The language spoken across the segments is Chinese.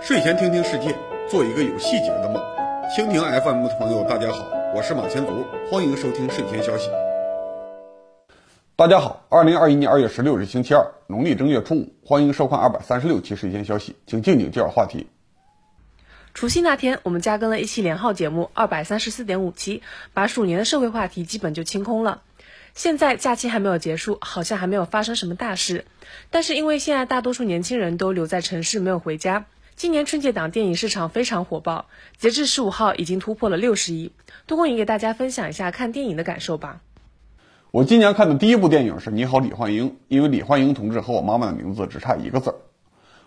睡前听听世界，做一个有细节的梦。蜻蜓 FM 的朋友，大家好，我是马前卒，欢迎收听睡前消息。大家好，二零二一年二月十六日星期二，农历正月初五，欢迎收看二百三十六期睡前消息，请静静介绍话题。除夕那天，我们加更了一期连号节目，二百三十四点五期，把鼠年的社会话题基本就清空了。现在假期还没有结束，好像还没有发生什么大事，但是因为现在大多数年轻人都留在城市，没有回家。今年春节档电影市场非常火爆，截至十五号已经突破了六十亿。多公，你给大家分享一下看电影的感受吧。我今年看的第一部电影是《你好，李焕英》，因为李焕英同志和我妈妈的名字只差一个字儿。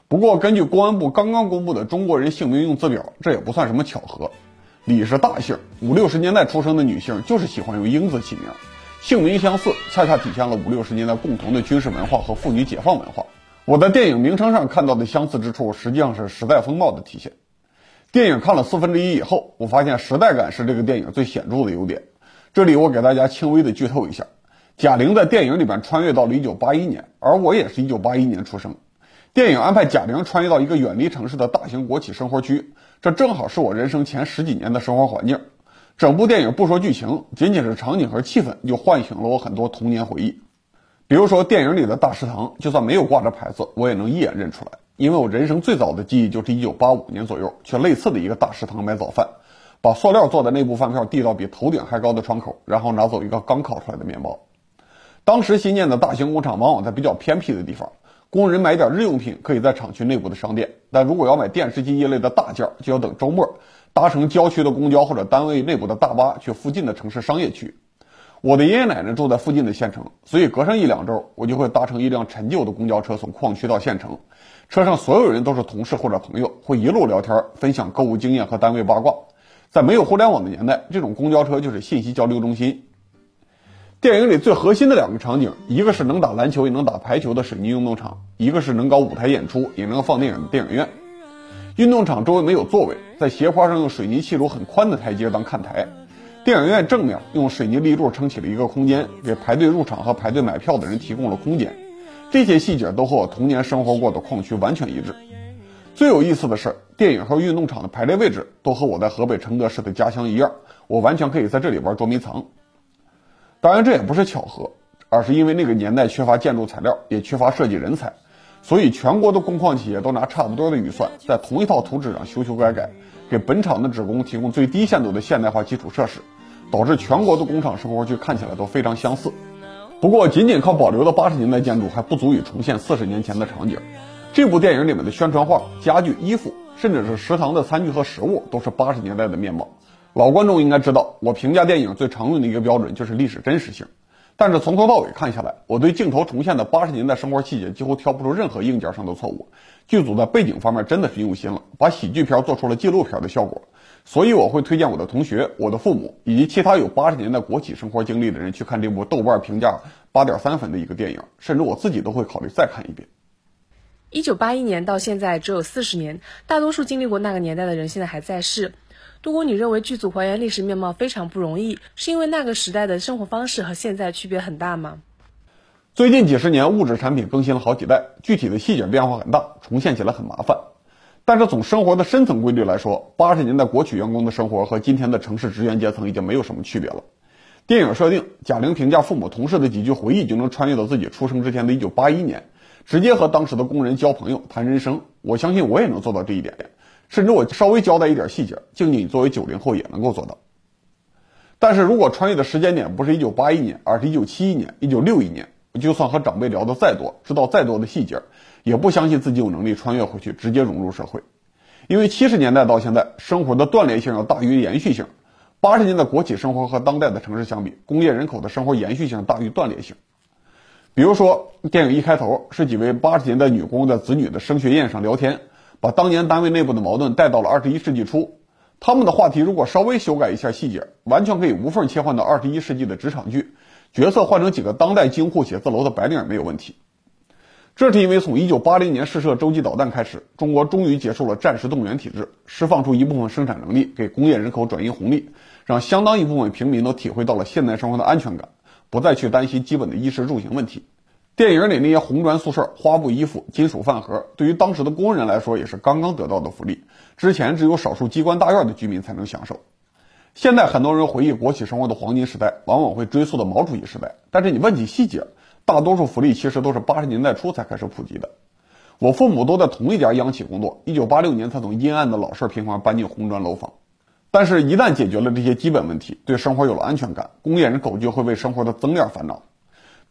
不过，根据公安部刚刚公布的中国人姓名用字表，这也不算什么巧合。李是大姓，五六十年代出生的女性就是喜欢用英字起名，姓名相似，恰恰体现了五六十年代共同的军事文化和妇女解放文化。我在电影名称上看到的相似之处，实际上是时代风貌的体现。电影看了四分之一以后，我发现时代感是这个电影最显著的优点。这里我给大家轻微的剧透一下：贾玲在电影里边穿越到了1981年，而我也是一九八一年出生。电影安排贾玲穿越到一个远离城市的大型国企生活区，这正好是我人生前十几年的生活环境。整部电影不说剧情，仅仅是场景和气氛，就唤醒了我很多童年回忆。比如说电影里的大食堂，就算没有挂着牌子，我也能一眼认出来，因为我人生最早的记忆就是一九八五年左右去类似的一个大食堂买早饭，把塑料做的内部饭票递到比头顶还高的窗口，然后拿走一个刚烤出来的面包。当时新建的大型工厂往往在比较偏僻的地方，工人买点日用品可以在厂区内部的商店，但如果要买电视机一类的大件，就要等周末搭乘郊区的公交或者单位内部的大巴去附近的城市商业区。我的爷爷奶奶住在附近的县城，所以隔上一两周，我就会搭乘一辆陈旧的公交车从矿区到县城。车上所有人都是同事或者朋友，会一路聊天，分享购物经验和单位八卦。在没有互联网的年代，这种公交车就是信息交流中心。电影里最核心的两个场景，一个是能打篮球也能打排球的水泥运动场，一个是能搞舞台演出也能放电影的电影院。运动场周围没有座位，在斜坡上用水泥砌出很宽的台阶当看台。电影院正面用水泥立柱撑起了一个空间，给排队入场和排队买票的人提供了空间。这些细节都和我童年生活过的矿区完全一致。最有意思的是，电影和运动场的排列位置都和我在河北承德市的家乡一样，我完全可以在这里玩捉迷藏。当然，这也不是巧合，而是因为那个年代缺乏建筑材料，也缺乏设计人才，所以全国的工矿企业都拿差不多的预算，在同一套图纸上修修改改。给本厂的职工提供最低限度的现代化基础设施，导致全国的工厂生活区看起来都非常相似。不过，仅仅靠保留的八十年代建筑还不足以重现四十年前的场景。这部电影里面的宣传画、家具、衣服，甚至是食堂的餐具和食物，都是八十年代的面貌。老观众应该知道，我评价电影最常用的一个标准就是历史真实性。但是从头到尾看下来，我对镜头重现的八十年代生活细节几乎挑不出任何硬件上的错误。剧组在背景方面真的是用心了，把喜剧片做出了纪录片的效果。所以我会推荐我的同学、我的父母以及其他有八十年代国企生活经历的人去看这部豆瓣评价八点三分的一个电影，甚至我自己都会考虑再看一遍。一九八一年到现在只有四十年，大多数经历过那个年代的人现在还在世。如果你认为剧组还原历史面貌非常不容易，是因为那个时代的生活方式和现在区别很大吗？最近几十年，物质产品更新了好几代，具体的细节变化很大，重现起来很麻烦。但是从生活的深层规律来说，八十年代国企员工的生活和今天的城市职员阶层已经没有什么区别了。电影设定，贾玲评价父母同事的几句回忆就能穿越到自己出生之前的一九八一年，直接和当时的工人交朋友谈人生。我相信我也能做到这一点。甚至我稍微交代一点细节，静静作为九零后也能够做到。但是如果穿越的时间点不是一九八一年，而是一九七一年、一九六一年，就算和长辈聊的再多，知道再多的细节，也不相信自己有能力穿越回去直接融入社会。因为七十年代到现在，生活的断裂性要大于延续性。八十年代国企生活和当代的城市相比，工业人口的生活延续性大于断裂性。比如说，电影一开头是几位八十年代女工在子女的升学宴上聊天。把当年单位内部的矛盾带到了二十一世纪初，他们的话题如果稍微修改一下细节，完全可以无缝切换到二十一世纪的职场剧，角色换成几个当代京沪写字楼的白领也没有问题。这是因为从一九八零年试射洲际导弹开始，中国终于结束了战时动员体制，释放出一部分生产能力，给工业人口转移红利，让相当一部分平民都体会到了现代生活的安全感，不再去担心基本的衣食住行问题。电影里那些红砖宿舍、花布衣服、金属饭盒，对于当时的工人来说也是刚刚得到的福利，之前只有少数机关大院的居民才能享受。现在很多人回忆国企生活的黄金时代，往往会追溯到毛主席时代，但是你问起细节，大多数福利其实都是八十年代初才开始普及的。我父母都在同一家央企工作，一九八六年才从阴暗的老式平房搬进红砖楼房。但是，一旦解决了这些基本问题，对生活有了安全感，工业人口就会为生活的增量烦恼。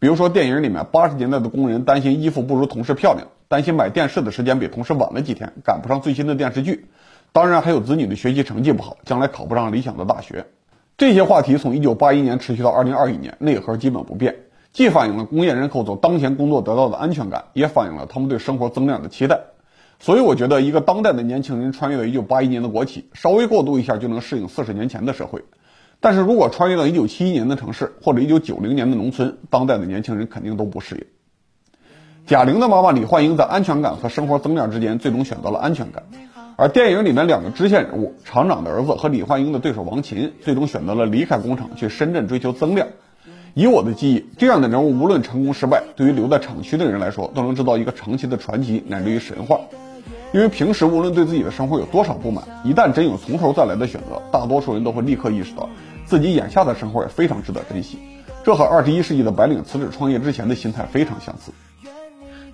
比如说，电影里面八十年代的工人担心衣服不如同事漂亮，担心买电视的时间比同事晚了几天，赶不上最新的电视剧。当然，还有子女的学习成绩不好，将来考不上理想的大学。这些话题从一九八一年持续到二零二一年，内核基本不变。既反映了工业人口从当前工作得到的安全感，也反映了他们对生活增量的期待。所以，我觉得一个当代的年轻人穿越到一九八一年的国企，稍微过渡一下就能适应四十年前的社会。但是如果穿越到1971年的城市或者1990年的农村，当代的年轻人肯定都不适应。贾玲的妈妈李焕英在安全感和生活增量之间，最终选择了安全感。而电影里面两个支线人物厂长的儿子和李焕英的对手王琴，最终选择了离开工厂去深圳追求增量。以我的记忆，这样的人物无论成功失败，对于留在厂区的人来说，都能制造一个长期的传奇，乃至于神话。因为平时无论对自己的生活有多少不满，一旦真有从头再来的选择，大多数人都会立刻意识到自己眼下的生活也非常值得珍惜。这和二十一世纪的白领辞职创业之前的心态非常相似。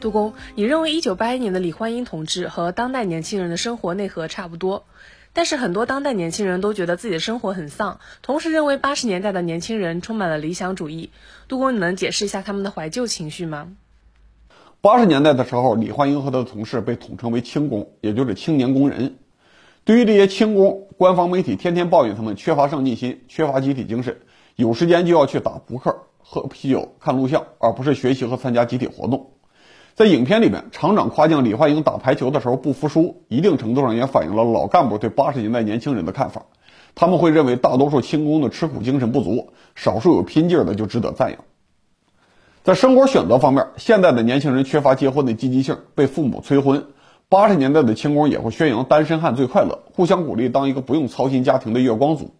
杜工，你认为一九八一年的李焕英同志和当代年轻人的生活内核差不多？但是很多当代年轻人都觉得自己的生活很丧，同时认为八十年代的年轻人充满了理想主义。杜工，你能解释一下他们的怀旧情绪吗？八十年代的时候，李焕英和他的同事被统称为“轻工”，也就是青年工人。对于这些轻工，官方媒体天天抱怨他们缺乏上进心、缺乏集体精神，有时间就要去打扑克、喝啤酒、看录像，而不是学习和参加集体活动。在影片里面，厂长夸奖李焕英打排球的时候不服输，一定程度上也反映了老干部对八十年代年轻人的看法。他们会认为大多数轻工的吃苦精神不足，少数有拼劲的就值得赞扬。在生活选择方面，现在的年轻人缺乏结婚的积极性，被父母催婚；八十年代的轻工也会宣扬单身汉最快乐，互相鼓励当一个不用操心家庭的月光族。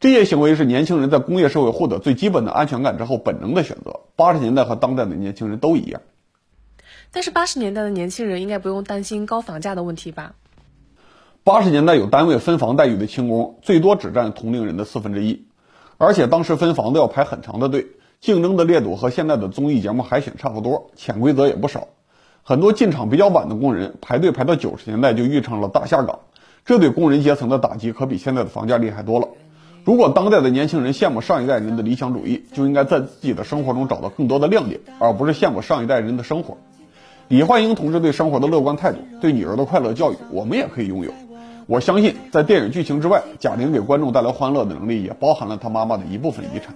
这些行为是年轻人在工业社会获得最基本的安全感之后本能的选择。八十年代和当代的年轻人都一样。但是八十年代的年轻人应该不用担心高房价的问题吧？八十年代有单位分房待遇的轻工，最多只占同龄人的四分之一，而且当时分房子要排很长的队，竞争的烈度和现在的综艺节目海选差不多，潜规则也不少。很多进场比较晚的工人排队排到九十年代就遇上了大下岗，这对工人阶层的打击可比现在的房价厉害多了。如果当代的年轻人羡慕上一代人的理想主义，就应该在自己的生活中找到更多的亮点，而不是羡慕上一代人的生活。李焕英同志对生活的乐观态度，对女儿的快乐教育，我们也可以拥有。我相信，在电影剧情之外，贾玲给观众带来欢乐的能力，也包含了她妈妈的一部分遗产。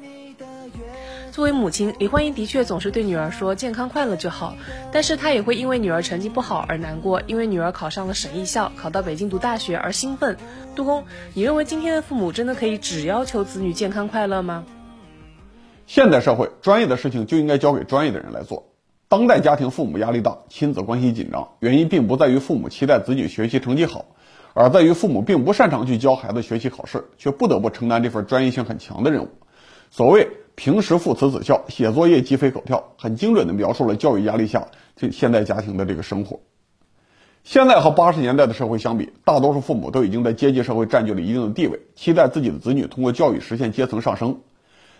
作为母亲，李焕英的确总是对女儿说“健康快乐就好”，但是她也会因为女儿成绩不好而难过，因为女儿考上了省艺校，考到北京读大学而兴奋。杜工，你认为今天的父母真的可以只要求子女健康快乐吗？现代社会，专业的事情就应该交给专业的人来做。当代家庭父母压力大，亲子关系紧张，原因并不在于父母期待子女学习成绩好，而在于父母并不擅长去教孩子学习考试，却不得不承担这份专业性很强的任务。所谓平时父慈子孝，写作业鸡飞狗跳，很精准地描述了教育压力下这现代家庭的这个生活。现在和八十年代的社会相比，大多数父母都已经在阶级社会占据了一定的地位，期待自己的子女通过教育实现阶层上升。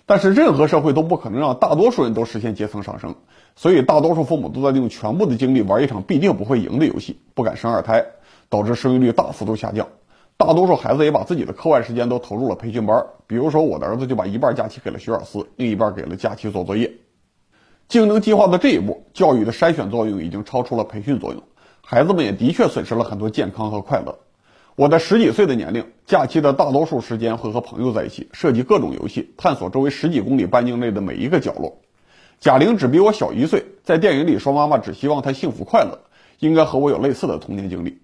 但是任何社会都不可能让大多数人都实现阶层上升，所以大多数父母都在用全部的精力玩一场必定不会赢的游戏，不敢生二胎，导致生育率大幅度下降。大多数孩子也把自己的课外时间都投入了培训班，比如说我的儿子就把一半假期给了学而思，另一半给了假期做作业。竞争计划的这一步，教育的筛选作用已经超出了培训作用，孩子们也的确损失了很多健康和快乐。我在十几岁的年龄，假期的大多数时间会和朋友在一起，设计各种游戏，探索周围十几公里半径内的每一个角落。贾玲只比我小一岁，在电影里说妈妈只希望她幸福快乐，应该和我有类似的童年经历。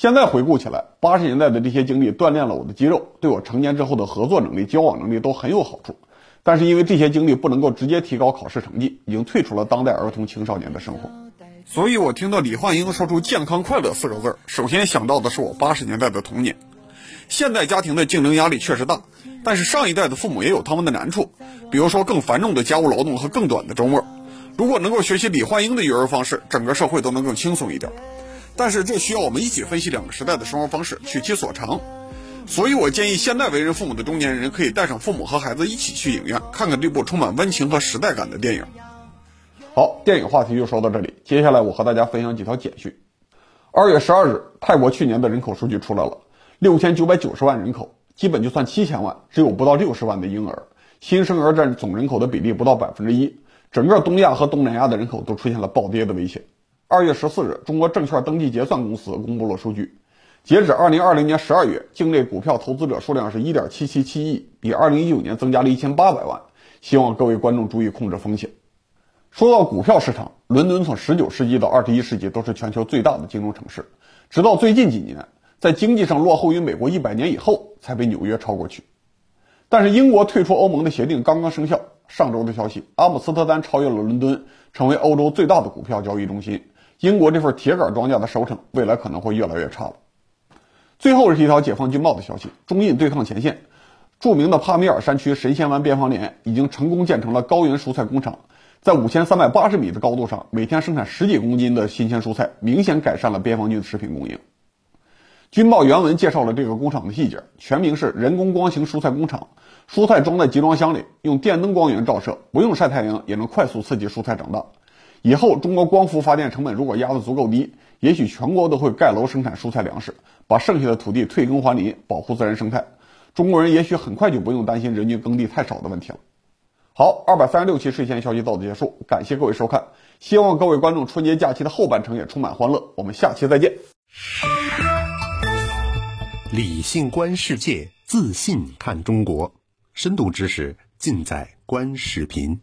现在回顾起来，八十年代的这些经历锻炼了我的肌肉，对我成年之后的合作能力、交往能力都很有好处。但是因为这些经历不能够直接提高考试成绩，已经退出了当代儿童青少年的生活。所以，我听到李焕英说出“健康快乐”四个字，首先想到的是我八十年代的童年。现代家庭的竞争压力确实大，但是上一代的父母也有他们的难处，比如说更繁重的家务劳动和更短的周末。如果能够学习李焕英的育儿方式，整个社会都能更轻松一点。但是这需要我们一起分析两个时代的生活方式，取其所长。所以我建议现在为人父母的中年人可以带上父母和孩子一起去影院看看这部充满温情和时代感的电影。好，电影话题就说到这里，接下来我和大家分享几条简讯。二月十二日，泰国去年的人口数据出来了，六千九百九十万人口，基本就算七千万，只有不到六十万的婴儿，新生儿占总人口的比例不到百分之一，整个东亚和东南亚的人口都出现了暴跌的危险。二月十四日，中国证券登记结算公司公布了数据，截止二零二零年十二月，境内股票投资者数量是一点七七七亿，比二零一九年增加了一千八百万。希望各位观众注意控制风险。说到股票市场，伦敦从十九世纪到二十一世纪都是全球最大的金融城市，直到最近几年，在经济上落后于美国一百年以后，才被纽约超过去。但是英国退出欧盟的协定刚刚生效，上周的消息，阿姆斯特丹超越了伦敦，成为欧洲最大的股票交易中心。英国这份铁杆庄稼的收成，未来可能会越来越差了。最后是一条解放军报的消息：中印对抗前线，著名的帕米尔山区神仙湾边防连已经成功建成了高原蔬菜工厂，在五千三百八十米的高度上，每天生产十几公斤的新鲜蔬菜，明显改善了边防军的食品供应。军报原文介绍了这个工厂的细节，全名是人工光型蔬菜工厂，蔬菜装在集装箱里，用电灯光源照射，不用晒太阳也能快速刺激蔬菜长大。以后，中国光伏发电成本如果压得足够低，也许全国都会盖楼生产蔬菜粮食，把剩下的土地退耕还林，保护自然生态。中国人也许很快就不用担心人均耕地太少的问题了。好，二百三十六期睡前消息到此结束，感谢各位收看，希望各位观众春节假期的后半程也充满欢乐。我们下期再见。理性观世界，自信看中国，深度知识尽在观视频。